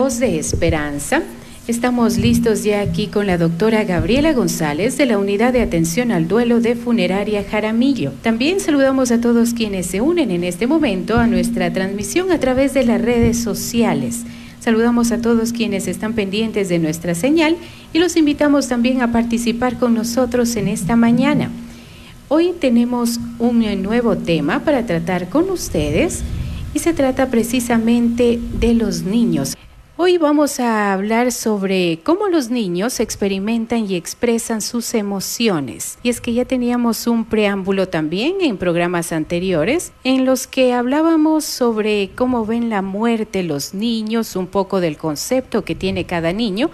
Voz de Esperanza. Estamos listos ya aquí con la doctora Gabriela González de la Unidad de Atención al Duelo de Funeraria Jaramillo. También saludamos a todos quienes se unen en este momento a nuestra transmisión a través de las redes sociales. Saludamos a todos quienes están pendientes de nuestra señal y los invitamos también a participar con nosotros en esta mañana. Hoy tenemos un nuevo tema para tratar con ustedes y se trata precisamente de los niños. Hoy vamos a hablar sobre cómo los niños experimentan y expresan sus emociones. Y es que ya teníamos un preámbulo también en programas anteriores en los que hablábamos sobre cómo ven la muerte los niños, un poco del concepto que tiene cada niño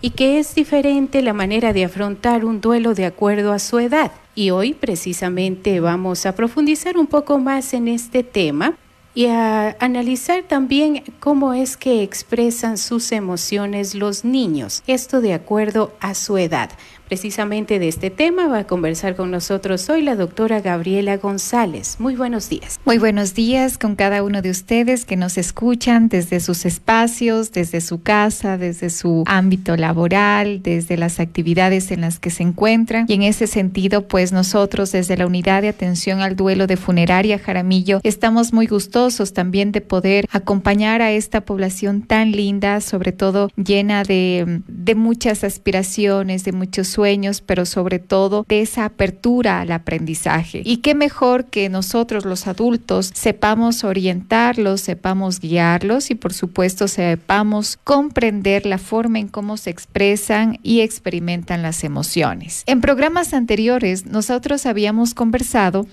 y que es diferente la manera de afrontar un duelo de acuerdo a su edad. Y hoy precisamente vamos a profundizar un poco más en este tema y a analizar también cómo es que expresan sus emociones los niños, esto de acuerdo a su edad. Precisamente de este tema va a conversar con nosotros hoy la doctora Gabriela González. Muy buenos días. Muy buenos días con cada uno de ustedes que nos escuchan desde sus espacios, desde su casa, desde su ámbito laboral, desde las actividades en las que se encuentran. Y en ese sentido, pues nosotros desde la Unidad de Atención al Duelo de Funeraria Jaramillo estamos muy gustosos también de poder acompañar a esta población tan linda, sobre todo llena de, de muchas aspiraciones, de muchos sueños, pero sobre todo de esa apertura al aprendizaje. Y qué mejor que nosotros los adultos sepamos orientarlos, sepamos guiarlos y por supuesto sepamos comprender la forma en cómo se expresan y experimentan las emociones. En programas anteriores nosotros habíamos conversado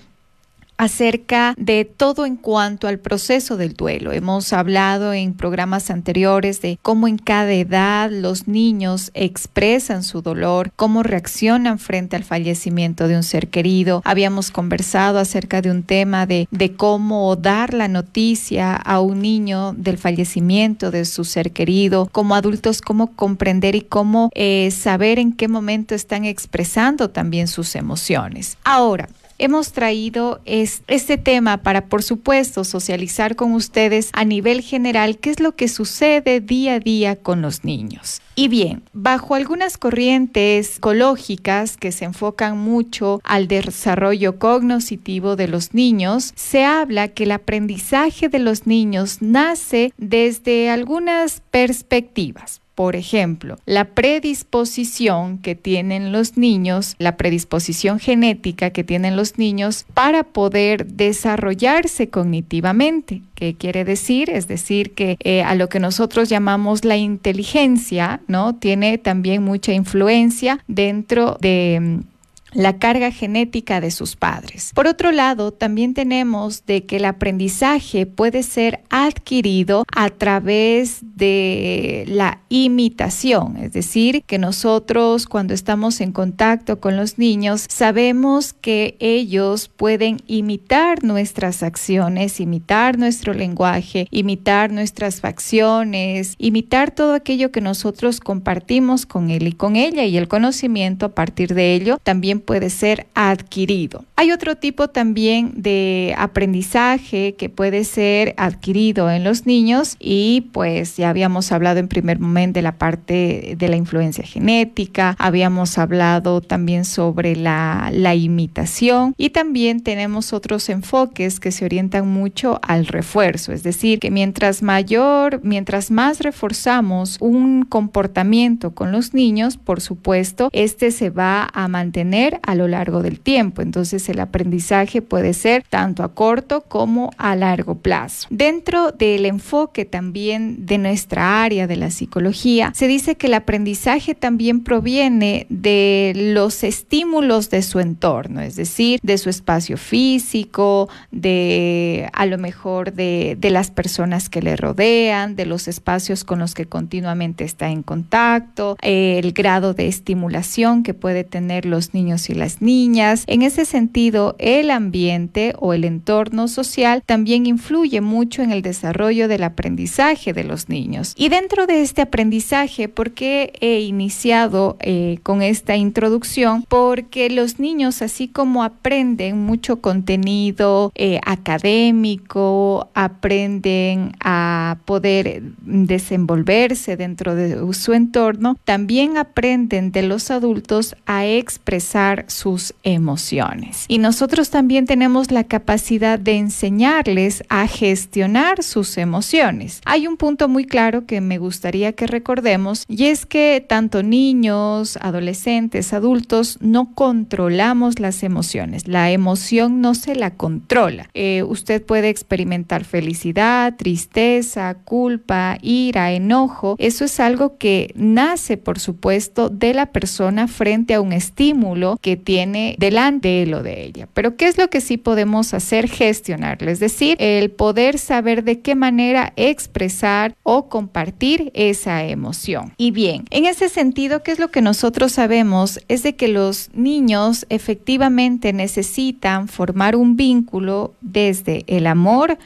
acerca de todo en cuanto al proceso del duelo. Hemos hablado en programas anteriores de cómo en cada edad los niños expresan su dolor, cómo reaccionan frente al fallecimiento de un ser querido. Habíamos conversado acerca de un tema de, de cómo dar la noticia a un niño del fallecimiento de su ser querido, como adultos, cómo comprender y cómo eh, saber en qué momento están expresando también sus emociones. Ahora, hemos traído este tema para, por supuesto, socializar con ustedes a nivel general qué es lo que sucede día a día con los niños. Y bien, bajo algunas corrientes psicológicas que se enfocan mucho al desarrollo cognitivo de los niños, se habla que el aprendizaje de los niños nace desde algunas perspectivas. Por ejemplo, la predisposición que tienen los niños, la predisposición genética que tienen los niños para poder desarrollarse cognitivamente. ¿Qué quiere decir? Es decir, que eh, a lo que nosotros llamamos la inteligencia, ¿no? Tiene también mucha influencia dentro de mm, la carga genética de sus padres. Por otro lado, también tenemos de que el aprendizaje puede ser adquirido a través de la imitación, es decir, que nosotros cuando estamos en contacto con los niños sabemos que ellos pueden imitar nuestras acciones, imitar nuestro lenguaje, imitar nuestras facciones, imitar todo aquello que nosotros compartimos con él y con ella y el conocimiento a partir de ello también puede ser adquirido. Hay otro tipo también de aprendizaje que puede ser adquirido en los niños y pues ya habíamos hablado en primer momento de la parte de la influencia genética, habíamos hablado también sobre la, la imitación y también tenemos otros enfoques que se orientan mucho al refuerzo, es decir, que mientras mayor, mientras más reforzamos un comportamiento con los niños, por supuesto, este se va a mantener a lo largo del tiempo. Entonces el aprendizaje puede ser tanto a corto como a largo plazo. Dentro del enfoque también de nuestra área de la psicología, se dice que el aprendizaje también proviene de los estímulos de su entorno, es decir, de su espacio físico, de a lo mejor de, de las personas que le rodean, de los espacios con los que continuamente está en contacto, el grado de estimulación que puede tener los niños y las niñas. En ese sentido, el ambiente o el entorno social también influye mucho en el desarrollo del aprendizaje de los niños. Y dentro de este aprendizaje, ¿por qué he iniciado eh, con esta introducción? Porque los niños, así como aprenden mucho contenido eh, académico, aprenden a poder desenvolverse dentro de su entorno, también aprenden de los adultos a expresar sus emociones. Y nosotros también tenemos la capacidad de enseñarles a gestionar sus emociones. Hay un punto muy claro que me gustaría que recordemos y es que tanto niños, adolescentes, adultos no controlamos las emociones. La emoción no se la controla. Eh, usted puede experimentar felicidad, tristeza, culpa, ira, enojo. Eso es algo que nace, por supuesto, de la persona frente a un estímulo que tiene delante de él o de ella. Pero ¿qué es lo que sí podemos hacer? Gestionarlo, es decir, el poder saber de qué manera expresar o compartir esa emoción. Y bien, en ese sentido, ¿qué es lo que nosotros sabemos? Es de que los niños efectivamente necesitan formar un vínculo desde el amor,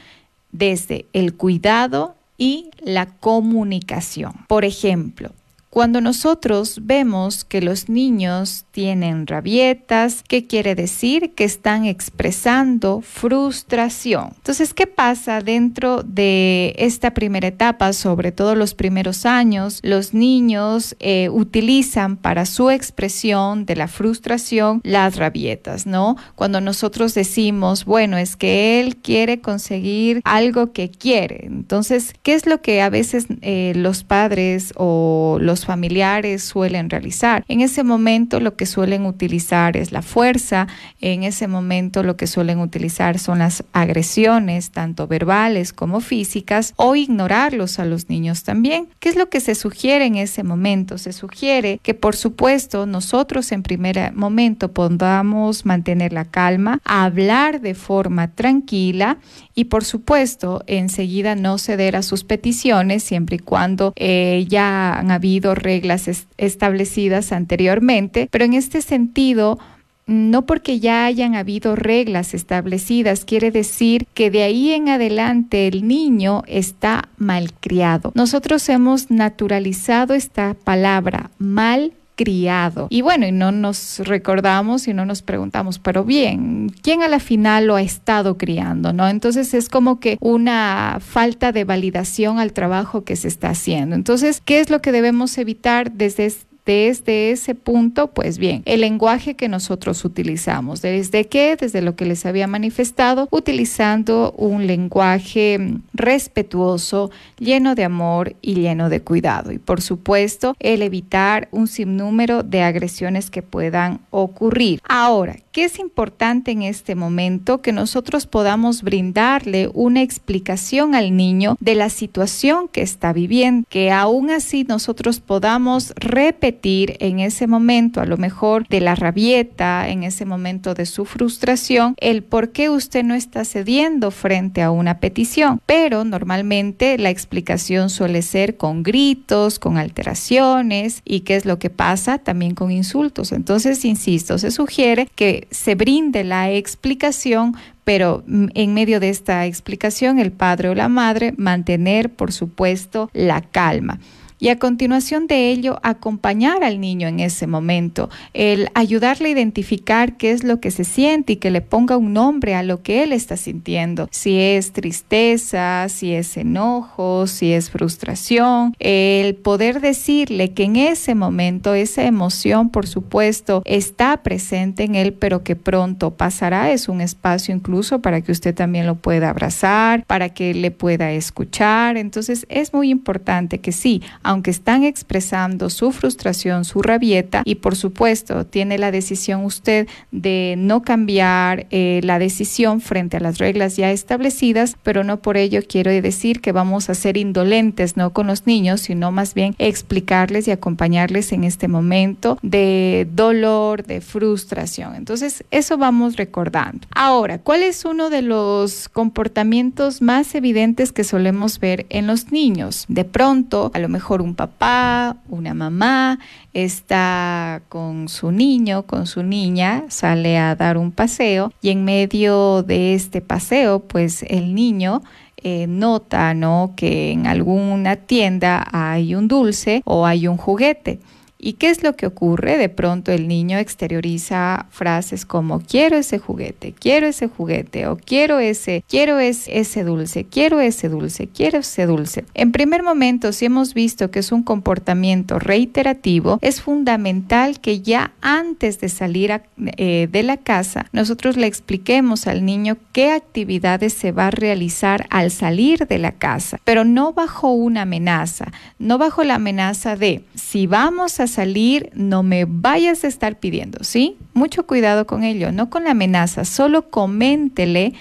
desde el cuidado y la comunicación. Por ejemplo, cuando nosotros vemos que los niños tienen rabietas, ¿qué quiere decir? Que están expresando frustración. Entonces, ¿qué pasa dentro de esta primera etapa, sobre todo los primeros años? Los niños eh, utilizan para su expresión de la frustración las rabietas, ¿no? Cuando nosotros decimos, bueno, es que él quiere conseguir algo que quiere. Entonces, ¿qué es lo que a veces eh, los padres o los familiares suelen realizar. En ese momento lo que suelen utilizar es la fuerza, en ese momento lo que suelen utilizar son las agresiones, tanto verbales como físicas, o ignorarlos a los niños también. ¿Qué es lo que se sugiere en ese momento? Se sugiere que por supuesto nosotros en primer momento podamos mantener la calma, hablar de forma tranquila y por supuesto enseguida no ceder a sus peticiones siempre y cuando eh, ya han habido reglas establecidas anteriormente, pero en este sentido no porque ya hayan habido reglas establecidas quiere decir que de ahí en adelante el niño está malcriado. Nosotros hemos naturalizado esta palabra mal criado. Y bueno, y no nos recordamos y no nos preguntamos, pero bien, ¿quién a la final lo ha estado criando? ¿No? Entonces es como que una falta de validación al trabajo que se está haciendo. Entonces, ¿qué es lo que debemos evitar desde desde ese punto, pues bien, el lenguaje que nosotros utilizamos. ¿Desde qué? Desde lo que les había manifestado, utilizando un lenguaje respetuoso, lleno de amor y lleno de cuidado. Y por supuesto, el evitar un sinnúmero de agresiones que puedan ocurrir. Ahora, ¿qué es importante en este momento? Que nosotros podamos brindarle una explicación al niño de la situación que está viviendo, que aún así nosotros podamos repetir en ese momento, a lo mejor de la rabieta, en ese momento de su frustración, el por qué usted no está cediendo frente a una petición. Pero normalmente la explicación suele ser con gritos, con alteraciones y qué es lo que pasa también con insultos. Entonces, insisto, se sugiere que se brinde la explicación pero en medio de esta explicación el padre o la madre mantener, por supuesto, la calma y a continuación de ello acompañar al niño en ese momento, el ayudarle a identificar qué es lo que se siente y que le ponga un nombre a lo que él está sintiendo, si es tristeza, si es enojo, si es frustración, el poder decirle que en ese momento esa emoción, por supuesto, está presente en él, pero que pronto pasará, es un espacio incluso para que usted también lo pueda abrazar, para que le pueda escuchar, entonces es muy importante que sí, aunque están expresando su frustración, su rabieta, y por supuesto tiene la decisión usted de no cambiar eh, la decisión frente a las reglas ya establecidas, pero no por ello quiero decir que vamos a ser indolentes, no con los niños, sino más bien explicarles y acompañarles en este momento de dolor, de frustración. Entonces, eso vamos recordando. Ahora, ¿cuál es uno de los comportamientos más evidentes que solemos ver en los niños? De pronto, a lo mejor un papá, una mamá, está con su niño, con su niña, sale a dar un paseo y en medio de este paseo, pues el niño eh, nota, ¿no? Que en alguna tienda hay un dulce o hay un juguete. ¿Y qué es lo que ocurre? De pronto el niño exterioriza frases como quiero ese juguete, quiero ese juguete o quiero ese, quiero ese dulce, quiero ese dulce, quiero ese dulce. En primer momento, si hemos visto que es un comportamiento reiterativo, es fundamental que ya antes de salir eh, de la casa, nosotros le expliquemos al niño qué actividades se va a realizar al salir de la casa, pero no bajo una amenaza, no bajo la amenaza de si vamos a salir, no me vayas a estar pidiendo, ¿sí? Mucho cuidado con ello, no con la amenaza, solo coméntele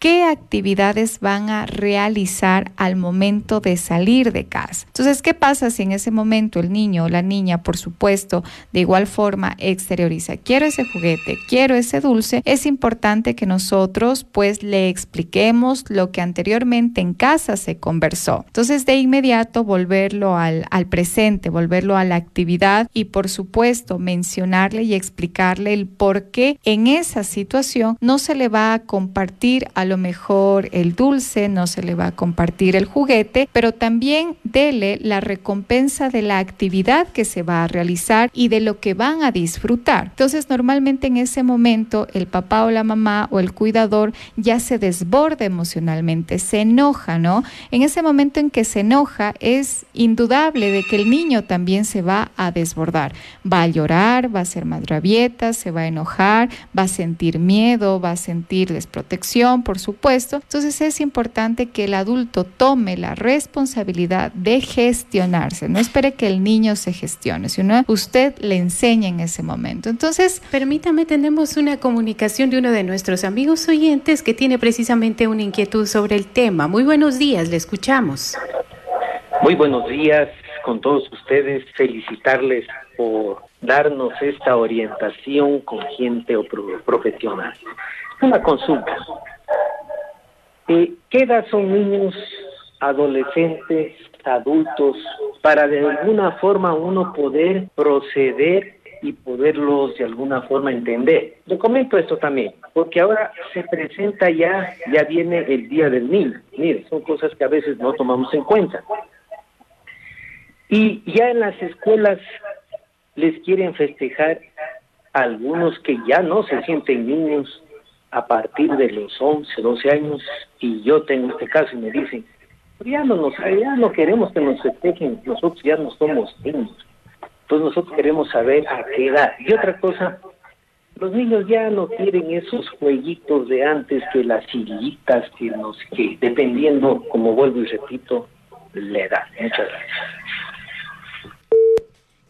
qué actividades van a realizar al momento de salir de casa. Entonces, ¿qué pasa si en ese momento el niño o la niña, por supuesto, de igual forma exterioriza, quiero ese juguete, quiero ese dulce? Es importante que nosotros pues le expliquemos lo que anteriormente en casa se conversó. Entonces, de inmediato volverlo al, al presente, volverlo a la actividad y por supuesto mencionarle y explicarle el por qué en esa situación no se le va a compartir a lo mejor el dulce, no se le va a compartir el juguete, pero también dele la recompensa de la actividad que se va a realizar y de lo que van a disfrutar. Entonces, normalmente en ese momento el papá o la mamá o el cuidador ya se desborda emocionalmente, se enoja, ¿no? En ese momento en que se enoja es indudable de que el niño también se va a desbordar. Va a llorar, va a ser más se va a enojar, va a sentir miedo, va a sentir desprotección, por supuesto. Entonces es importante que el adulto tome la responsabilidad de gestionarse. No espere que el niño se gestione, sino usted le enseña en ese momento. Entonces, permítame, tenemos una comunicación de uno de nuestros amigos oyentes que tiene precisamente una inquietud sobre el tema. Muy buenos días, le escuchamos. Muy buenos días con todos ustedes, felicitarles por darnos esta orientación con gente o profesional. Una consulta. ¿Qué edad son niños, adolescentes, adultos, para de alguna forma uno poder proceder y poderlos de alguna forma entender? Le comento esto también, porque ahora se presenta ya, ya viene el Día del Niño. Mire, son cosas que a veces no tomamos en cuenta. Y ya en las escuelas les quieren festejar algunos que ya no se sienten niños, a partir de los 11, 12 años, y yo tengo este caso y me dicen, ya no, nos, ya no queremos que nos festejen, nosotros ya no somos niños. Entonces nosotros queremos saber a qué edad. Y otra cosa, los niños ya no quieren esos jueguitos de antes que las sillitas, que, nos, que dependiendo, como vuelvo y repito, la edad. Muchas gracias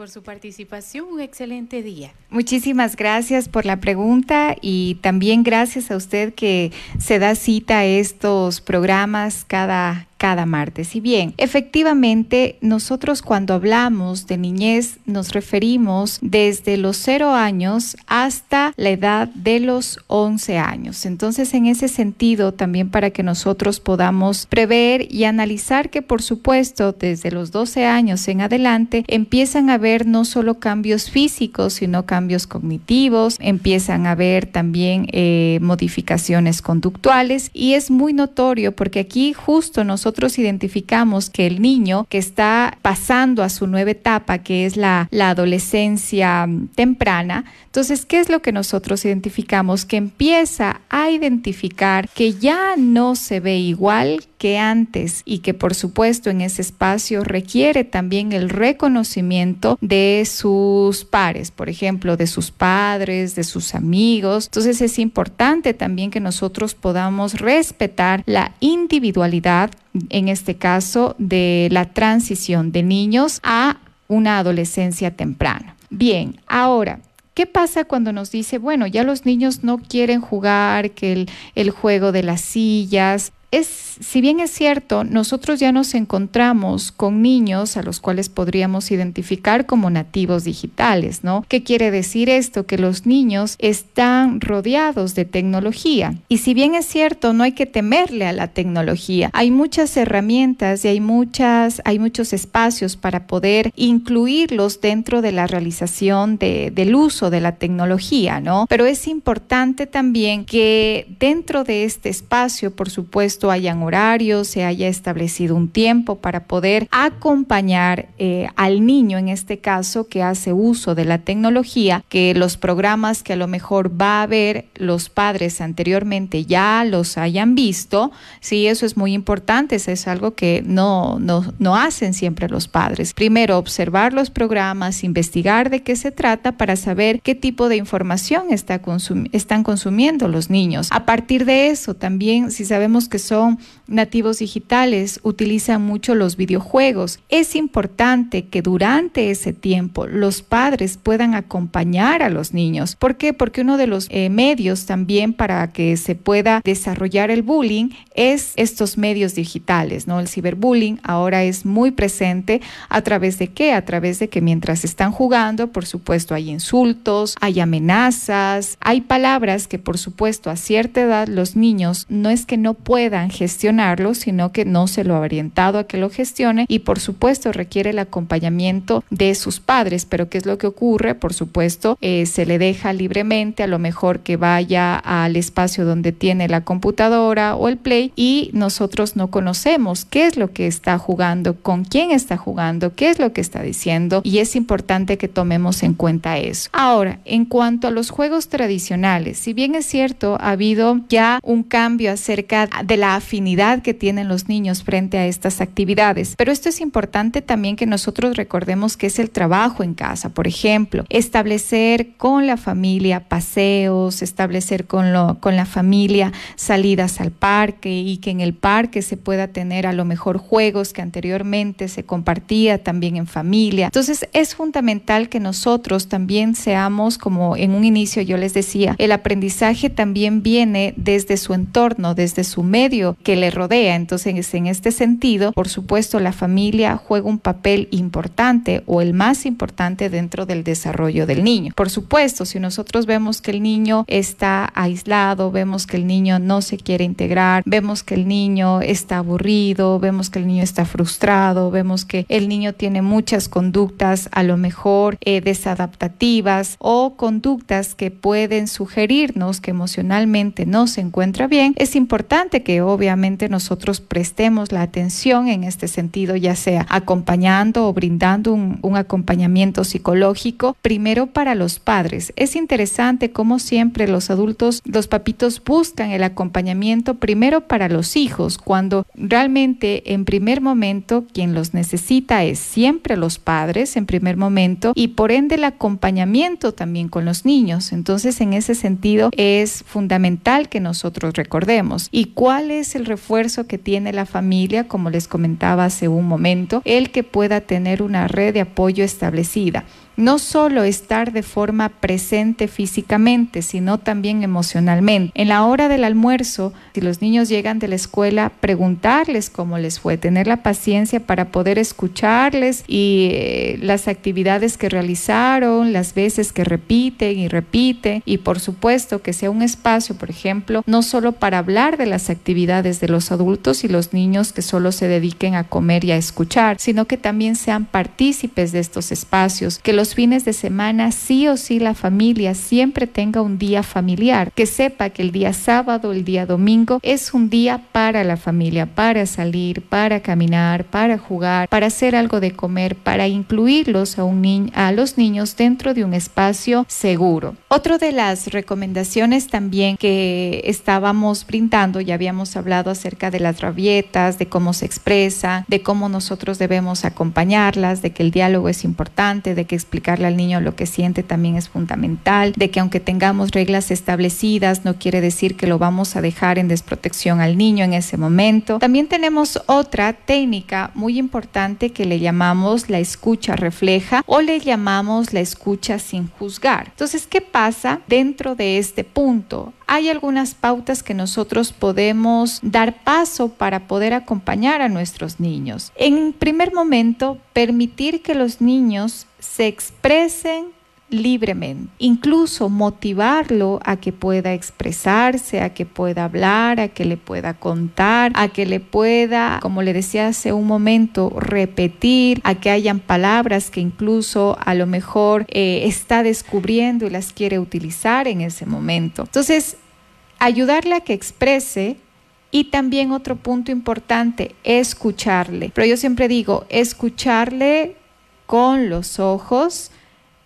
por su participación. Un excelente día. Muchísimas gracias por la pregunta y también gracias a usted que se da cita a estos programas cada, cada martes. Y bien, efectivamente, nosotros cuando hablamos de niñez nos referimos desde los cero años hasta la edad de los 11 años. Entonces, en ese sentido, también para que nosotros podamos prever y analizar que, por supuesto, desde los 12 años en adelante empiezan a haber no solo cambios físicos, sino cambios cognitivos, empiezan a haber también eh, modificaciones conductuales y es muy notorio porque aquí justo nosotros nosotros identificamos que el niño que está pasando a su nueva etapa, que es la, la adolescencia mm, temprana, entonces, ¿qué es lo que nosotros identificamos? Que empieza a identificar que ya no se ve igual que antes y que por supuesto en ese espacio requiere también el reconocimiento de sus pares, por ejemplo, de sus padres, de sus amigos. Entonces es importante también que nosotros podamos respetar la individualidad, en este caso, de la transición de niños a una adolescencia temprana. Bien, ahora, ¿Qué pasa cuando nos dice, bueno, ya los niños no quieren jugar, que el, el, juego de las sillas, Es, si bien es cierto, nosotros ya nos encontramos con niños a los cuales podríamos identificar como nativos digitales, ¿no? ¿Qué quiere decir esto? Que los niños están rodeados de tecnología. Y si bien es cierto, no hay que temerle a la tecnología. Hay muchas herramientas y hay muchas, hay muchos espacios para poder incluirlos dentro de la realización de, del uso de la tecnología, ¿no? Pero es importante también que dentro de este espacio, por supuesto, hayan horarios, se haya establecido un tiempo para poder acompañar eh, al niño, en este caso, que hace uso de la tecnología, que los programas que a lo mejor va a ver los padres anteriormente ya los hayan visto. Sí, eso es muy importante, eso es algo que no, no, no hacen siempre los padres. Primero, observar los programas, investigar de qué se trata para saber qué tipo de información está están consumiendo los niños. A partir de eso, también si sabemos que son nativos digitales, utilizan mucho los videojuegos. Es importante que durante ese tiempo los padres puedan acompañar a los niños. ¿Por qué? Porque uno de los eh, medios también para que se pueda desarrollar el bullying es estos medios digitales, ¿no? El ciberbullying ahora es muy presente a través de qué? A través de que mientras están jugando, por supuesto, hay insultos, hay amenazas, hay palabras que por supuesto a cierta edad los niños no es que no puedan gestionarlo, sino que no se lo ha orientado a que lo gestione y por supuesto requiere el acompañamiento de sus padres. Pero ¿qué es lo que ocurre? Por supuesto, eh, se le deja libremente a lo mejor que vaya al espacio donde tiene la computadora o el play y nosotros no conocemos qué es lo que está jugando, con quién está jugando, qué es lo que está diciendo y es importante que tomemos en cuenta eso. Ahora, en cuanto a los juegos tradicionales, si bien es cierto, ha habido ya un cambio acerca de la afinidad que tienen los niños frente a estas actividades, pero esto es importante también que nosotros recordemos que es el trabajo en casa, por ejemplo, establecer con la familia paseos, establecer con, lo, con la familia salidas al parque y que en el parque se pueda tener a lo mejor juegos que anteriormente se compartía también en familia. Entonces es fundamental que nosotros también seamos, como en un inicio yo les decía, el aprendizaje también viene desde su entorno, desde su medio que le rodea. Entonces en este sentido, por supuesto, la familia juega un papel importante o el más importante dentro del desarrollo del niño. Por supuesto, si nosotros vemos que el niño está aislado, vemos que el niño no se quiere integrar, vemos que el niño está aburrido, vemos que el niño está frustrado, vemos que el niño tiene muchas conductas a lo mejor eh, desadaptativas o conductas que pueden sugerirnos que emocionalmente no se encuentra bien, es importante que obviamente nosotros prestemos la atención en este sentido, ya sea acompañando o brindando un, un acompañamiento psicológico, primero para los padres. Es interesante cómo siempre los adultos, los papitos buscan el acompañamiento primero para los hijos, cuando realmente en primer momento quien los necesita es siempre los padres en primer momento y por ende el acompañamiento también con los niños. Entonces en ese sentido es fundamental que nosotros recordemos. ¿Y cuál es el refuerzo que tiene la familia? Como les comentaba hace un momento, el que pueda tener una red de apoyo establecida no solo estar de forma presente físicamente, sino también emocionalmente. En la hora del almuerzo, si los niños llegan de la escuela, preguntarles cómo les fue, tener la paciencia para poder escucharles y eh, las actividades que realizaron, las veces que repiten y repiten y por supuesto que sea un espacio, por ejemplo, no solo para hablar de las actividades de los adultos y los niños que solo se dediquen a comer y a escuchar, sino que también sean partícipes de estos espacios, que los fines de semana sí o sí la familia siempre tenga un día familiar, que sepa que el día sábado, el día domingo es un día para la familia, para salir, para caminar, para jugar, para hacer algo de comer, para incluirlos a, un a los niños dentro de un espacio seguro. Otro de las recomendaciones también que estábamos brindando, ya habíamos hablado acerca de las rabietas, de cómo se expresa, de cómo nosotros debemos acompañarlas, de que el diálogo es importante, de que al niño lo que siente también es fundamental, de que aunque tengamos reglas establecidas, no quiere decir que lo vamos a dejar en desprotección al niño en ese momento. También tenemos otra técnica muy importante que le llamamos la escucha refleja o le llamamos la escucha sin juzgar. Entonces, ¿qué pasa dentro de este punto? hay algunas pautas que nosotros podemos dar paso para poder acompañar a nuestros niños. En primer momento, permitir que los niños se expresen libremente, incluso motivarlo a que pueda expresarse, a que pueda hablar, a que le pueda contar, a que le pueda, como le decía hace un momento, repetir, a que hayan palabras que incluso a lo mejor eh, está descubriendo y las quiere utilizar en ese momento. Entonces, ayudarle a que exprese y también otro punto importante, escucharle. Pero yo siempre digo, escucharle con los ojos,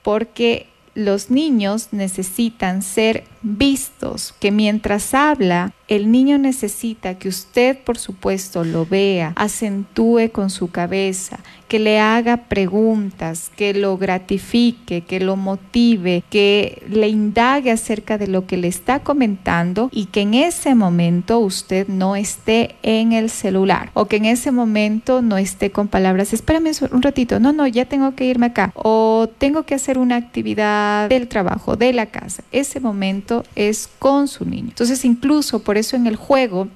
porque los niños necesitan ser vistos, que mientras habla, el niño necesita que usted, por supuesto, lo vea, acentúe con su cabeza, que le haga preguntas, que lo gratifique, que lo motive, que le indague acerca de lo que le está comentando y que en ese momento usted no esté en el celular o que en ese momento no esté con palabras, espérame un ratito, no, no, ya tengo que irme acá. O tengo que hacer una actividad del trabajo, de la casa. Ese momento es con su niño. Entonces, incluso por eso en el juego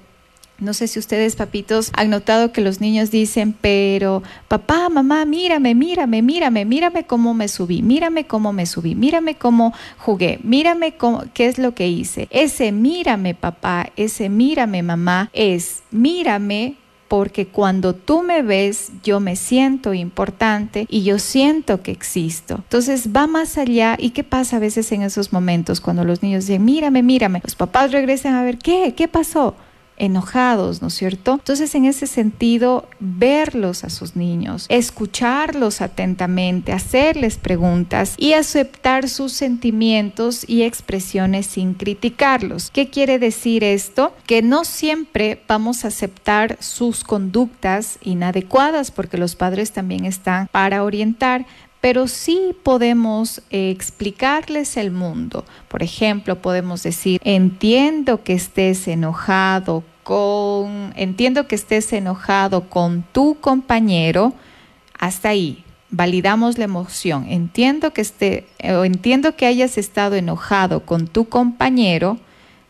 no sé si ustedes, papitos, han notado que los niños dicen, pero papá, mamá, mírame, mírame, mírame, mírame cómo me subí, mírame cómo me subí, mírame cómo jugué, mírame cómo, qué es lo que hice. Ese mírame, papá, ese mírame, mamá, es mírame porque cuando tú me ves, yo me siento importante y yo siento que existo. Entonces va más allá. ¿Y qué pasa a veces en esos momentos cuando los niños dicen, mírame, mírame? Los papás regresan a ver, ¿qué? ¿Qué pasó? Enojados, ¿no es cierto? Entonces, en ese sentido, verlos a sus niños, escucharlos atentamente, hacerles preguntas y aceptar sus sentimientos y expresiones sin criticarlos. ¿Qué quiere decir esto? Que no siempre vamos a aceptar sus conductas inadecuadas porque los padres también están para orientar, pero sí podemos eh, explicarles el mundo. Por ejemplo, podemos decir, entiendo que estés enojado entiendo que estés enojado con tu compañero, hasta ahí. Validamos la emoción. Entiendo que esté, o entiendo que hayas estado enojado con tu compañero,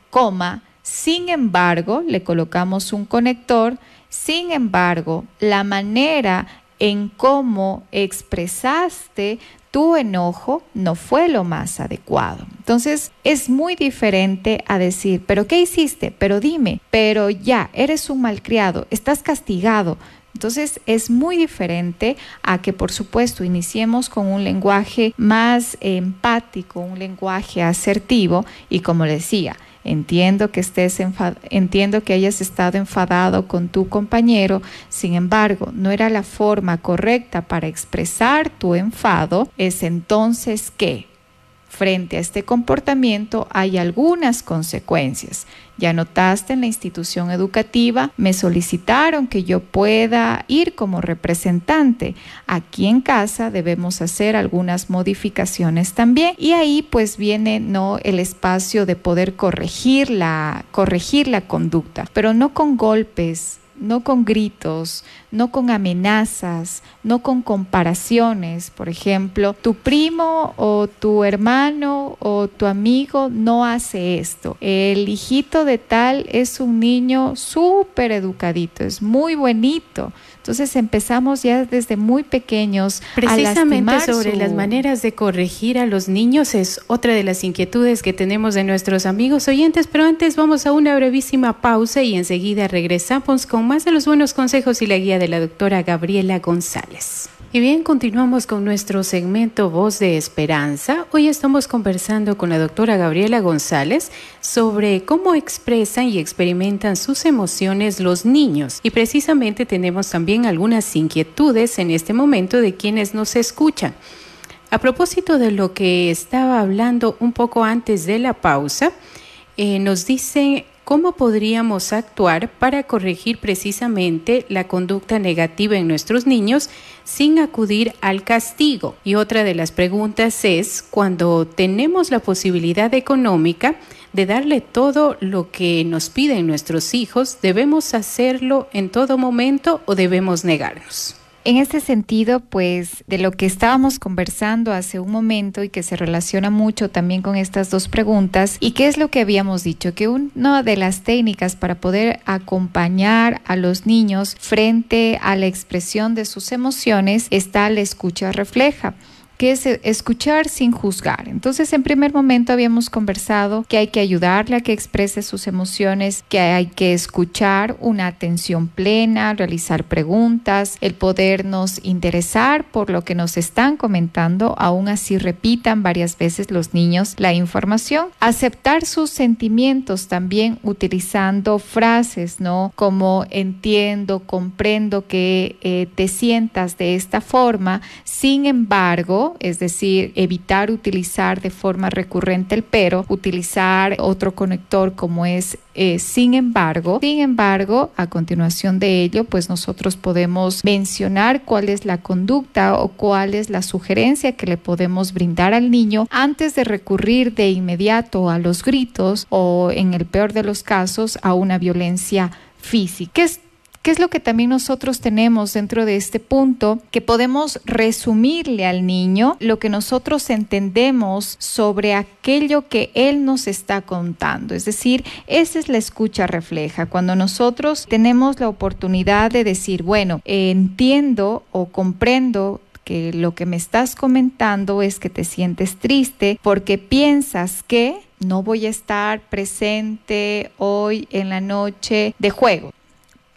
coma, sin embargo, le colocamos un conector, sin embargo, la manera en cómo expresaste tu enojo no fue lo más adecuado. Entonces es muy diferente a decir, pero ¿qué hiciste? Pero dime, pero ya, eres un malcriado, estás castigado. Entonces es muy diferente a que por supuesto iniciemos con un lenguaje más empático, un lenguaje asertivo y como decía, Entiendo que estés entiendo que hayas estado enfadado con tu compañero, sin embargo, no era la forma correcta para expresar tu enfado, es entonces que Frente a este comportamiento hay algunas consecuencias. Ya notaste en la institución educativa, me solicitaron que yo pueda ir como representante. Aquí en casa debemos hacer algunas modificaciones también y ahí pues viene no el espacio de poder corregir la corregir la conducta, pero no con golpes, no con gritos, no con amenazas, no con comparaciones. Por ejemplo, tu primo o tu hermano o tu amigo no hace esto. El hijito de tal es un niño súper educadito, es muy bonito. Entonces empezamos ya desde muy pequeños. Precisamente a sobre las maneras de corregir a los niños es otra de las inquietudes que tenemos de nuestros amigos oyentes, pero antes vamos a una brevísima pausa y enseguida regresamos con más de los buenos consejos y la guía de la doctora Gabriela González. Y bien, continuamos con nuestro segmento Voz de Esperanza. Hoy estamos conversando con la doctora Gabriela González sobre cómo expresan y experimentan sus emociones los niños. Y precisamente tenemos también algunas inquietudes en este momento de quienes nos escuchan. A propósito de lo que estaba hablando un poco antes de la pausa, eh, nos dice ¿Cómo podríamos actuar para corregir precisamente la conducta negativa en nuestros niños sin acudir al castigo? Y otra de las preguntas es, cuando tenemos la posibilidad económica de darle todo lo que nos piden nuestros hijos, ¿debemos hacerlo en todo momento o debemos negarnos? En este sentido, pues de lo que estábamos conversando hace un momento y que se relaciona mucho también con estas dos preguntas, ¿y qué es lo que habíamos dicho? Que una de las técnicas para poder acompañar a los niños frente a la expresión de sus emociones está la escucha refleja que es escuchar sin juzgar. Entonces, en primer momento habíamos conversado que hay que ayudarle a que exprese sus emociones, que hay que escuchar una atención plena, realizar preguntas, el podernos interesar por lo que nos están comentando, aún así repitan varias veces los niños la información, aceptar sus sentimientos también utilizando frases, ¿no? Como entiendo, comprendo que eh, te sientas de esta forma, sin embargo, es decir, evitar utilizar de forma recurrente el pero, utilizar otro conector como es eh, sin embargo. Sin embargo, a continuación de ello, pues nosotros podemos mencionar cuál es la conducta o cuál es la sugerencia que le podemos brindar al niño antes de recurrir de inmediato a los gritos o en el peor de los casos a una violencia física. ¿Qué es lo que también nosotros tenemos dentro de este punto? Que podemos resumirle al niño lo que nosotros entendemos sobre aquello que él nos está contando. Es decir, esa es la escucha refleja. Cuando nosotros tenemos la oportunidad de decir, bueno, entiendo o comprendo que lo que me estás comentando es que te sientes triste porque piensas que no voy a estar presente hoy en la noche de juego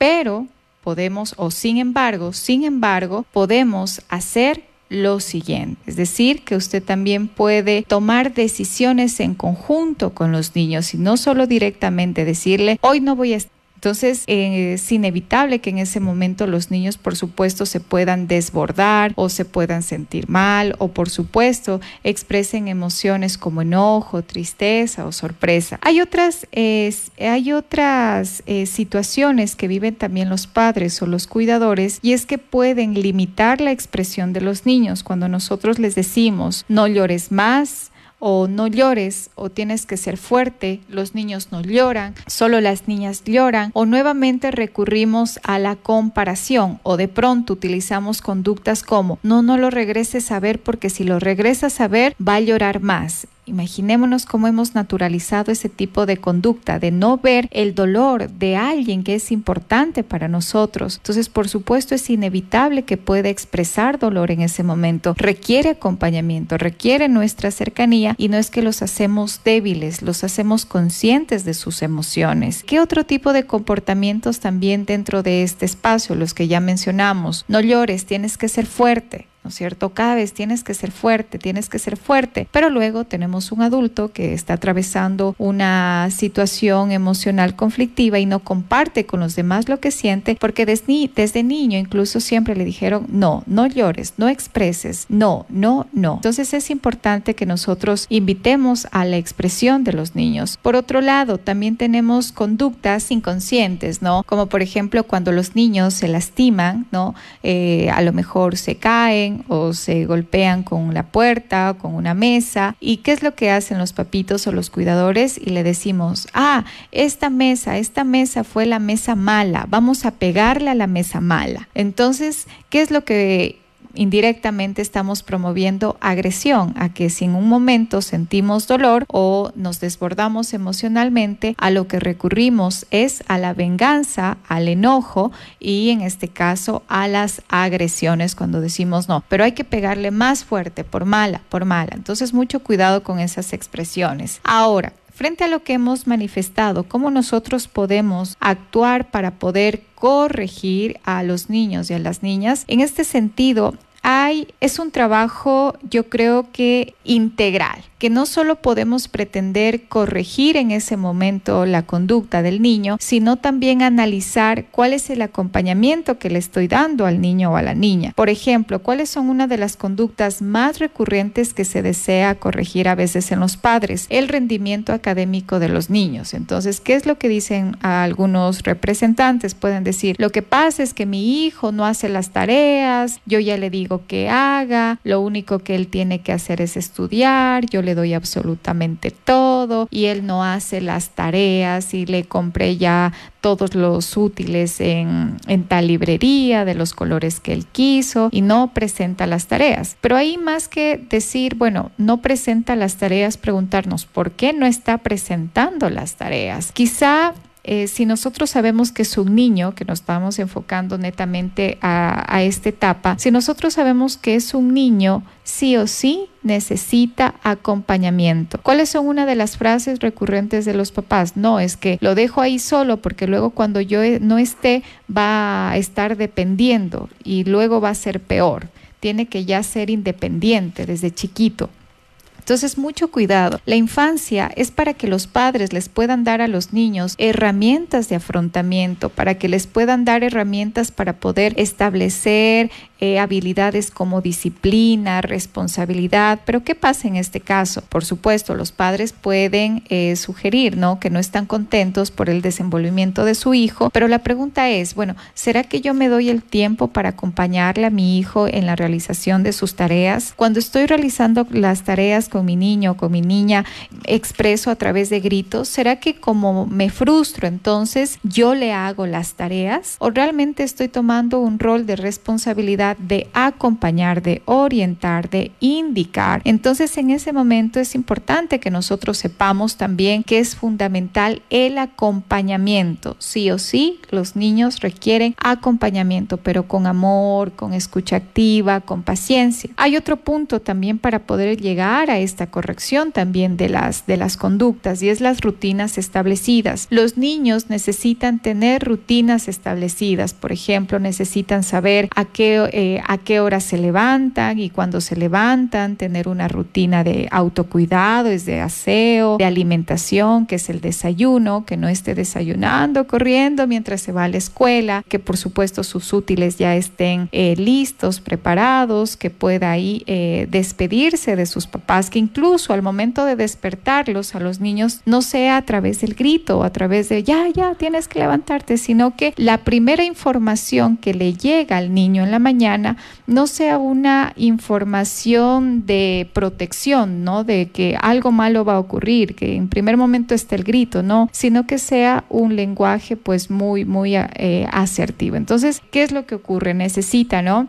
pero podemos, o sin embargo, sin embargo, podemos hacer lo siguiente. Es decir, que usted también puede tomar decisiones en conjunto con los niños y no solo directamente decirle, hoy no voy a entonces, eh, es inevitable que en ese momento los niños, por supuesto, se puedan desbordar o se puedan sentir mal o, por supuesto, expresen emociones como enojo, tristeza o sorpresa. Hay otras, hay otras eh, situaciones que viven también los padres o los cuidadores y es que pueden limitar la expresión de los niños cuando nosotros les decimos no llores más, o no llores o tienes que ser fuerte, los niños no lloran, solo las niñas lloran o nuevamente recurrimos a la comparación o de pronto utilizamos conductas como no, no lo regreses a ver porque si lo regresas a ver va a llorar más. Imaginémonos cómo hemos naturalizado ese tipo de conducta, de no ver el dolor de alguien que es importante para nosotros. Entonces, por supuesto, es inevitable que pueda expresar dolor en ese momento. Requiere acompañamiento, requiere nuestra cercanía y no es que los hacemos débiles, los hacemos conscientes de sus emociones. ¿Qué otro tipo de comportamientos también dentro de este espacio? Los que ya mencionamos. No llores, tienes que ser fuerte. ¿No es cierto? Cada vez tienes que ser fuerte, tienes que ser fuerte, pero luego tenemos un adulto que está atravesando una situación emocional conflictiva y no comparte con los demás lo que siente porque desde, desde niño incluso siempre le dijeron, no, no llores, no expreses, no, no, no. Entonces es importante que nosotros invitemos a la expresión de los niños. Por otro lado, también tenemos conductas inconscientes, ¿no? Como por ejemplo cuando los niños se lastiman, ¿no? Eh, a lo mejor se caen, o se golpean con la puerta o con una mesa. ¿Y qué es lo que hacen los papitos o los cuidadores? Y le decimos, ah, esta mesa, esta mesa fue la mesa mala, vamos a pegarle a la mesa mala. Entonces, ¿qué es lo que indirectamente estamos promoviendo agresión, a que si en un momento sentimos dolor o nos desbordamos emocionalmente, a lo que recurrimos es a la venganza, al enojo y en este caso a las agresiones cuando decimos no, pero hay que pegarle más fuerte por mala, por mala. Entonces mucho cuidado con esas expresiones. Ahora, frente a lo que hemos manifestado, cómo nosotros podemos actuar para poder corregir a los niños y a las niñas. En este sentido, hay, es un trabajo yo creo que integral que no solo podemos pretender corregir en ese momento la conducta del niño, sino también analizar cuál es el acompañamiento que le estoy dando al niño o a la niña. Por ejemplo, cuáles son una de las conductas más recurrentes que se desea corregir a veces en los padres, el rendimiento académico de los niños. Entonces, ¿qué es lo que dicen algunos representantes? Pueden decir, lo que pasa es que mi hijo no hace las tareas, yo ya le digo que haga, lo único que él tiene que hacer es estudiar, yo le doy absolutamente todo y él no hace las tareas y le compré ya todos los útiles en, en, tal librería de los colores que él quiso y no presenta las tareas. Pero ahí más que decir, bueno, no presenta las tareas, preguntarnos por qué no está presentando las tareas. Quizá eh, si nosotros sabemos que es un niño, que nos estamos enfocando netamente a, a esta etapa, si nosotros sabemos que es un niño, sí o sí necesita acompañamiento. ¿Cuáles son una de las frases recurrentes de los papás? No, es que lo dejo ahí solo porque luego cuando yo no esté va a estar dependiendo y luego va a ser peor. Tiene que ya ser independiente desde chiquito. Entonces, mucho cuidado. La infancia es para que los padres les puedan dar a los niños herramientas de afrontamiento, para que les puedan dar herramientas para poder establecer eh, habilidades como disciplina, responsabilidad. Pero ¿qué pasa en este caso? Por supuesto, los padres pueden eh, sugerir, ¿no? Que no están contentos por el desenvolvimiento de su hijo, pero la pregunta es, bueno, ¿será que yo me doy el tiempo para acompañarle a mi hijo en la realización de sus tareas? Cuando estoy realizando las tareas con mi niño o con mi niña, expreso a través de gritos, ¿será que como me frustro entonces yo le hago las tareas? ¿O realmente estoy tomando un rol de responsabilidad de acompañar, de orientar, de indicar. Entonces en ese momento es importante que nosotros sepamos también que es fundamental el acompañamiento. Sí o sí, los niños requieren acompañamiento, pero con amor, con escucha activa, con paciencia. Hay otro punto también para poder llegar a esta corrección también de las, de las conductas y es las rutinas establecidas. Los niños necesitan tener rutinas establecidas, por ejemplo, necesitan saber a qué eh, a qué hora se levantan y cuando se levantan, tener una rutina de autocuidado, es de aseo, de alimentación, que es el desayuno, que no esté desayunando, corriendo mientras se va a la escuela, que por supuesto sus útiles ya estén eh, listos, preparados, que pueda ahí eh, despedirse de sus papás, que incluso al momento de despertarlos a los niños no sea a través del grito o a través de ya, ya, tienes que levantarte, sino que la primera información que le llega al niño en la mañana no sea una información de protección, ¿no? De que algo malo va a ocurrir, que en primer momento esté el grito, ¿no? Sino que sea un lenguaje pues muy, muy eh, asertivo. Entonces, ¿qué es lo que ocurre? Necesita, ¿no?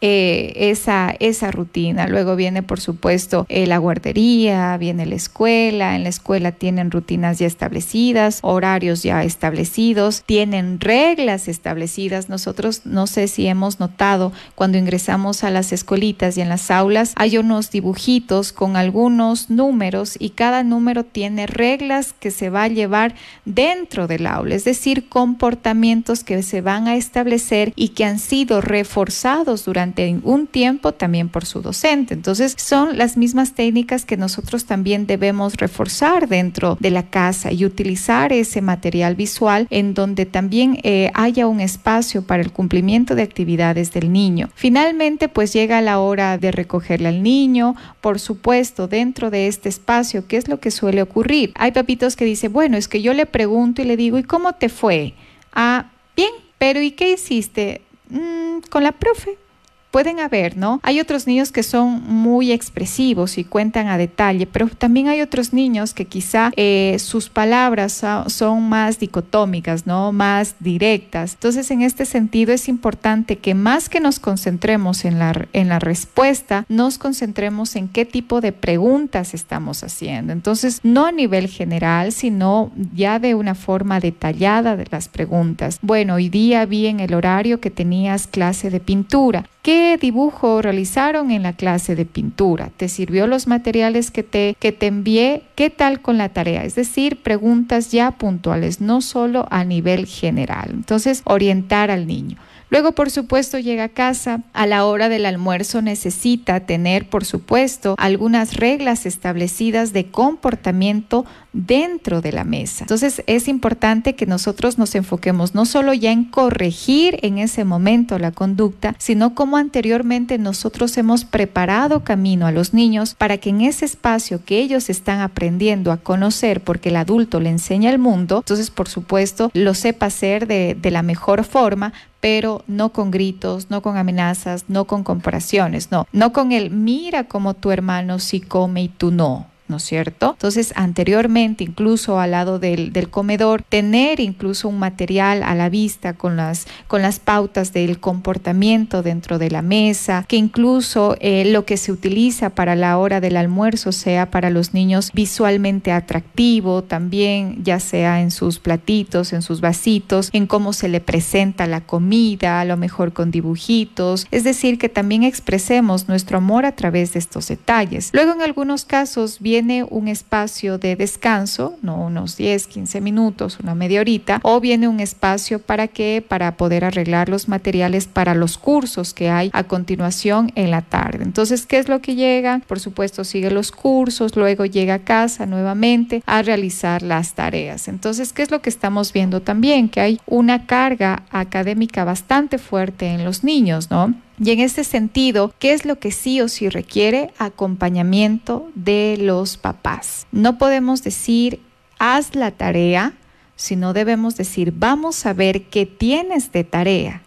Eh, esa, esa rutina. Luego viene, por supuesto, eh, la guardería, viene la escuela. En la escuela tienen rutinas ya establecidas, horarios ya establecidos, tienen reglas establecidas. Nosotros no sé si hemos notado cuando ingresamos a las escuelitas y en las aulas hay unos dibujitos con algunos números y cada número tiene reglas que se va a llevar dentro del aula, es decir, comportamientos que se van a establecer y que han sido reforzados durante un tiempo también por su docente. Entonces son las mismas técnicas que nosotros también debemos reforzar dentro de la casa y utilizar ese material visual en donde también eh, haya un espacio para el cumplimiento de actividades del niño. Finalmente pues llega la hora de recogerle al niño, por supuesto dentro de este espacio, ¿qué es lo que suele ocurrir? Hay papitos que dicen, bueno, es que yo le pregunto y le digo, ¿y cómo te fue? Ah, bien, pero ¿y qué hiciste? Mm, con la profe pueden haber, ¿no? Hay otros niños que son muy expresivos y cuentan a detalle, pero también hay otros niños que quizá eh, sus palabras son más dicotómicas, ¿no? Más directas. Entonces, en este sentido es importante que más que nos concentremos en la, en la respuesta, nos concentremos en qué tipo de preguntas estamos haciendo. Entonces, no a nivel general, sino ya de una forma detallada de las preguntas. Bueno, hoy día vi en el horario que tenías clase de pintura. ¿Qué dibujo realizaron en la clase de pintura? ¿Te sirvió los materiales que te, que te envié? ¿Qué tal con la tarea? Es decir, preguntas ya puntuales, no solo a nivel general. Entonces, orientar al niño. Luego, por supuesto, llega a casa, a la hora del almuerzo necesita tener, por supuesto, algunas reglas establecidas de comportamiento dentro de la mesa. Entonces, es importante que nosotros nos enfoquemos no solo ya en corregir en ese momento la conducta, sino como anteriormente nosotros hemos preparado camino a los niños para que en ese espacio que ellos están aprendiendo a conocer, porque el adulto le enseña el mundo, entonces, por supuesto, lo sepa hacer de, de la mejor forma pero no con gritos, no con amenazas, no con comparaciones, no, no con el mira como tu hermano sí come y tú no. ¿No es cierto? Entonces, anteriormente, incluso al lado del, comedor, tener incluso un material a la vista con las, con las pautas del comportamiento dentro de la mesa, que incluso eh, lo que se utiliza para la hora del almuerzo sea para los niños visualmente atractivo, también ya sea en sus platitos, en sus vasitos, en cómo se le presenta la comida, a lo mejor con dibujitos, es decir, que también expresemos nuestro amor a través de estos detalles. Luego, en algunos casos, bien viene un espacio de descanso, no unos 10, 15 minutos, una media horita, o viene un espacio para que para poder arreglar los materiales para los cursos que hay a continuación en la tarde. Entonces, ¿qué es lo que llega? Por supuesto, sigue los cursos, luego llega a casa nuevamente a realizar las tareas. Entonces, ¿qué es lo que estamos viendo también? Que hay una carga académica bastante fuerte en los niños, ¿no? Y en este sentido, ¿qué es lo que sí o sí requiere? Acompañamiento de los papás. No podemos decir, haz la tarea, sino debemos decir, vamos a ver qué tienes de tarea.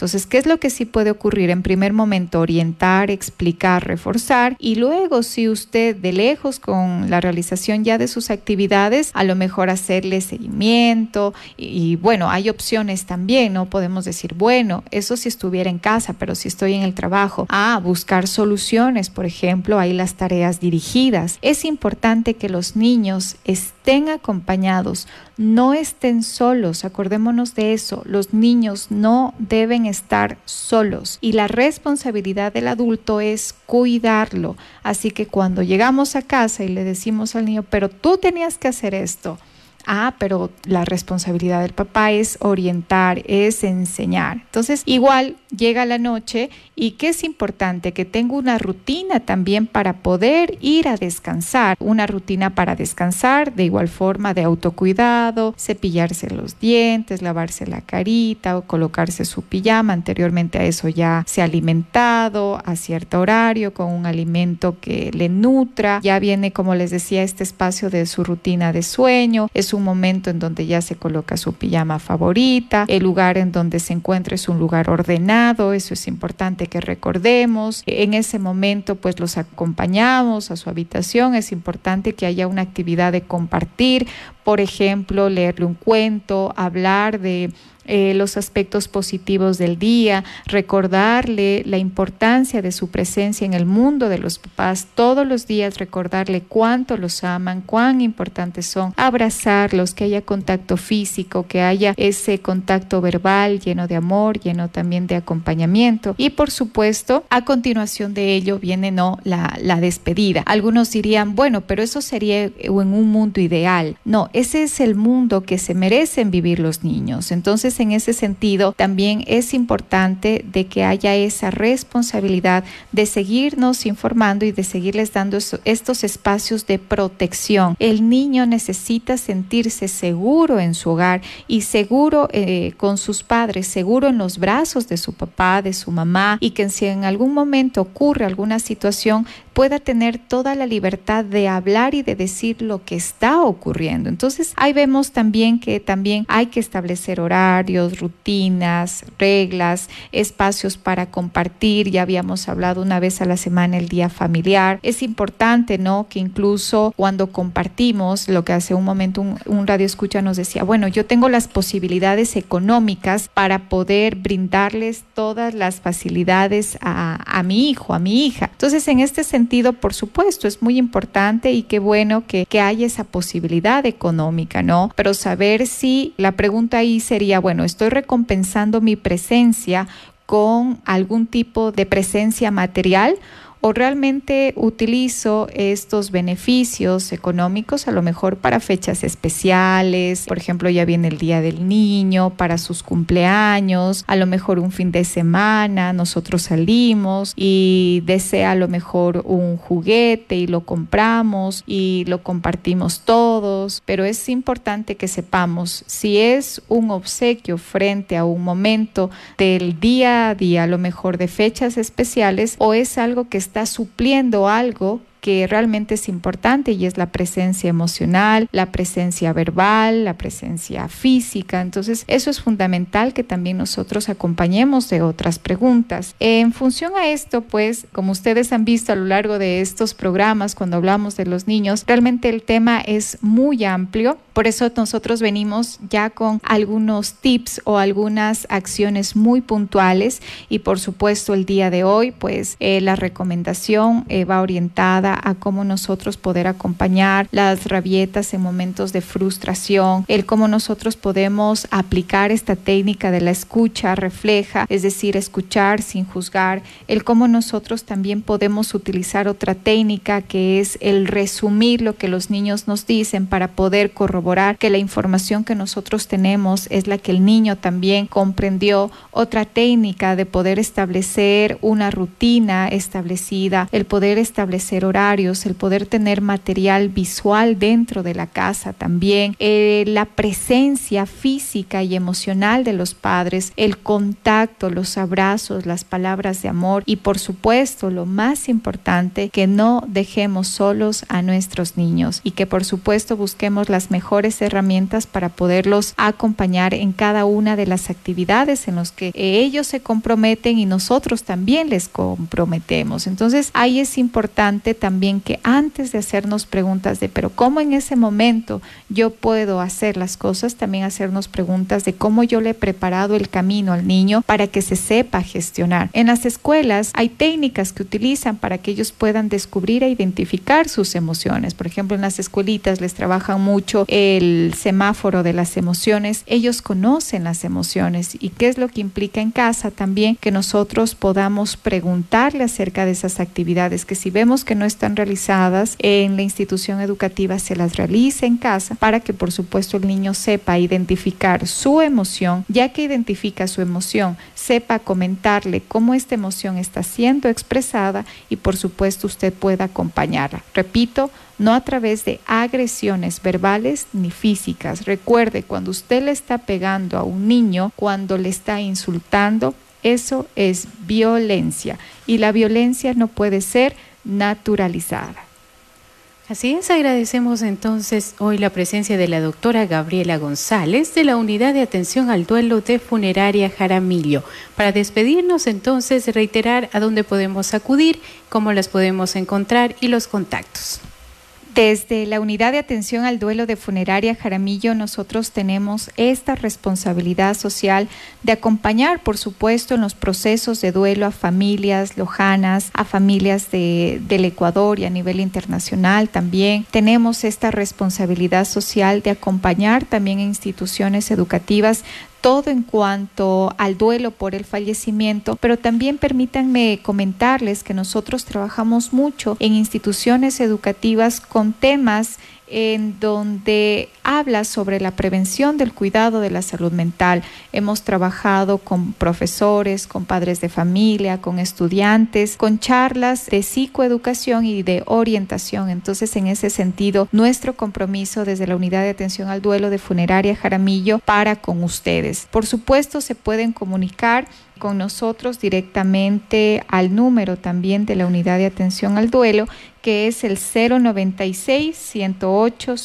Entonces, ¿qué es lo que sí puede ocurrir? En primer momento, orientar, explicar, reforzar y luego, si usted de lejos con la realización ya de sus actividades, a lo mejor hacerle seguimiento y, bueno, hay opciones también, ¿no? Podemos decir, bueno, eso si estuviera en casa, pero si estoy en el trabajo, a buscar soluciones, por ejemplo, hay las tareas dirigidas. Es importante que los niños estén acompañados, no estén solos, acordémonos de eso, los niños no deben estar solos y la responsabilidad del adulto es cuidarlo. Así que cuando llegamos a casa y le decimos al niño, pero tú tenías que hacer esto, Ah, pero la responsabilidad del papá es orientar, es enseñar. Entonces, igual llega la noche y que es importante que tenga una rutina también para poder ir a descansar, una rutina para descansar, de igual forma de autocuidado, cepillarse los dientes, lavarse la carita o colocarse su pijama. Anteriormente a eso ya se ha alimentado a cierto horario con un alimento que le nutra. Ya viene, como les decía, este espacio de su rutina de sueño. Un momento en donde ya se coloca su pijama favorita. El lugar en donde se encuentra es un lugar ordenado. Eso es importante que recordemos. En ese momento pues los acompañamos a su habitación. Es importante que haya una actividad de compartir, por ejemplo, leerle un cuento, hablar de eh, los aspectos positivos del día, recordarle la importancia de su presencia en el mundo de los papás, todos los días recordarle cuánto los aman, cuán importantes son, abrazarlos, que haya contacto físico, que haya ese contacto verbal lleno de amor, lleno también de acompañamiento. Y por supuesto, a continuación de ello viene no la, despedida. Algunos dirían, bueno, pero eso sería en un mundo ideal. No, ese es el mundo que se merecen vivir los niños. Entonces, en ese sentido, también es importante de que haya esa responsabilidad de seguirnos informando y de seguirles dando estos espacios de protección. El niño necesita sentirse seguro en su hogar y seguro eh, con sus padres, seguro en los brazos de su papá, de su mamá y que si en algún momento ocurre alguna situación, pueda tener toda la libertad de hablar y de decir lo que está ocurriendo. Entonces, ahí vemos también que también hay que establecer horarios, rutinas, reglas, espacios para compartir. Ya habíamos hablado una vez a la semana el día familiar. Es importante, ¿no? Que incluso cuando compartimos, lo que hace un momento un, radio escucha nos decía, bueno, yo tengo las posibilidades económicas para poder brindarles todas las facilidades a, a mi hijo, a mi hija. Entonces, en este sentido, por supuesto, es muy importante y qué bueno que, que haya esa posibilidad económica, ¿no? Pero saber si la pregunta ahí sería, bueno, estoy recompensando mi presencia con algún tipo de presencia material o realmente utilizo estos beneficios económicos a lo mejor para fechas especiales, por ejemplo ya viene el Día del Niño, para sus cumpleaños, a lo mejor un fin de semana, nosotros salimos y desea a lo mejor un juguete y lo compramos y lo compartimos todos, pero es importante que sepamos si es un obsequio frente a un momento del día a día, a lo mejor de fechas especiales, o es algo que está supliendo algo que realmente es importante y es la presencia emocional, la presencia verbal, la presencia física. Entonces, eso es fundamental que también nosotros acompañemos de otras preguntas. En función a esto, pues, como ustedes han visto a lo largo de estos programas, cuando hablamos de los niños, realmente el tema es muy amplio. Por eso nosotros venimos ya con algunos tips o algunas acciones muy puntuales y por supuesto el día de hoy, pues eh, la recomendación eh, va orientada a cómo nosotros poder acompañar las rabietas en momentos de frustración, el cómo nosotros podemos aplicar esta técnica de la escucha refleja, es decir, escuchar sin juzgar, el cómo nosotros también podemos utilizar otra técnica que es el resumir lo que los niños nos dicen para poder corroborar que la información que nosotros tenemos es la que el niño también comprendió, otra técnica de poder establecer una rutina establecida, el poder establecer horarios, el poder tener material visual dentro de la casa también, eh, la presencia física y emocional de los padres, el contacto, los abrazos, las palabras de amor y por supuesto lo más importante, que no dejemos solos a nuestros niños y que por supuesto busquemos las mejores herramientas para poderlos acompañar en cada una de las actividades en las que ellos se comprometen y nosotros también les comprometemos. Entonces ahí es importante también que antes de hacernos preguntas de, pero ¿cómo en ese momento yo puedo hacer las cosas? También hacernos preguntas de cómo yo le he preparado el camino al niño para que se sepa gestionar. En las escuelas hay técnicas que utilizan para que ellos puedan descubrir e identificar sus emociones. Por ejemplo, en las escuelitas les trabajan mucho el semáforo de las emociones. Ellos conocen las emociones y qué es lo que implica en casa también que nosotros podamos preguntarle acerca de esas actividades que si vemos que no están realizadas en la institución educativa se las realice en casa para que por supuesto el niño sepa identificar su emoción, ya que identifica su emoción, sepa comentarle cómo esta emoción está siendo expresada y por supuesto usted pueda acompañarla. Repito, no a través de agresiones verbales ni físicas. Recuerde, cuando usted le está pegando a un niño, cuando le está insultando, eso es violencia y la violencia no puede ser naturalizada. Así es, agradecemos entonces hoy la presencia de la doctora Gabriela González de la Unidad de Atención al Duelo de Funeraria Jaramillo. Para despedirnos entonces, reiterar a dónde podemos acudir, cómo las podemos encontrar y los contactos. Desde la unidad de atención al duelo de funeraria Jaramillo, nosotros tenemos esta responsabilidad social de acompañar, por supuesto, en los procesos de duelo a familias lojanas, a familias de, del Ecuador y a nivel internacional también. Tenemos esta responsabilidad social de acompañar también a instituciones educativas todo en cuanto al duelo por el fallecimiento, pero también permítanme comentarles que nosotros trabajamos mucho en instituciones educativas con temas en donde habla sobre la prevención del cuidado de la salud mental. Hemos trabajado con profesores, con padres de familia, con estudiantes, con charlas de psicoeducación y de orientación. Entonces, en ese sentido, nuestro compromiso desde la Unidad de Atención al Duelo de Funeraria Jaramillo para con ustedes. Por supuesto, se pueden comunicar con nosotros directamente al número también de la unidad de atención al duelo, que es el 096 108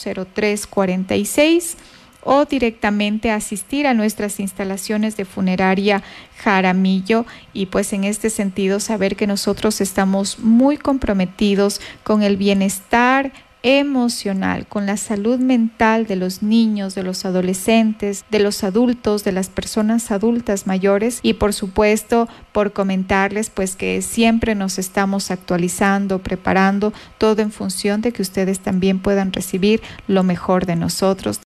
0346 o directamente asistir a nuestras instalaciones de funeraria Jaramillo. Y pues en este sentido saber que nosotros estamos muy comprometidos con el bienestar emocional, con la salud mental de los niños, de los adolescentes, de los adultos, de las personas adultas mayores y por supuesto por comentarles pues que siempre nos estamos actualizando, preparando todo en función de que ustedes también puedan recibir lo mejor de nosotros.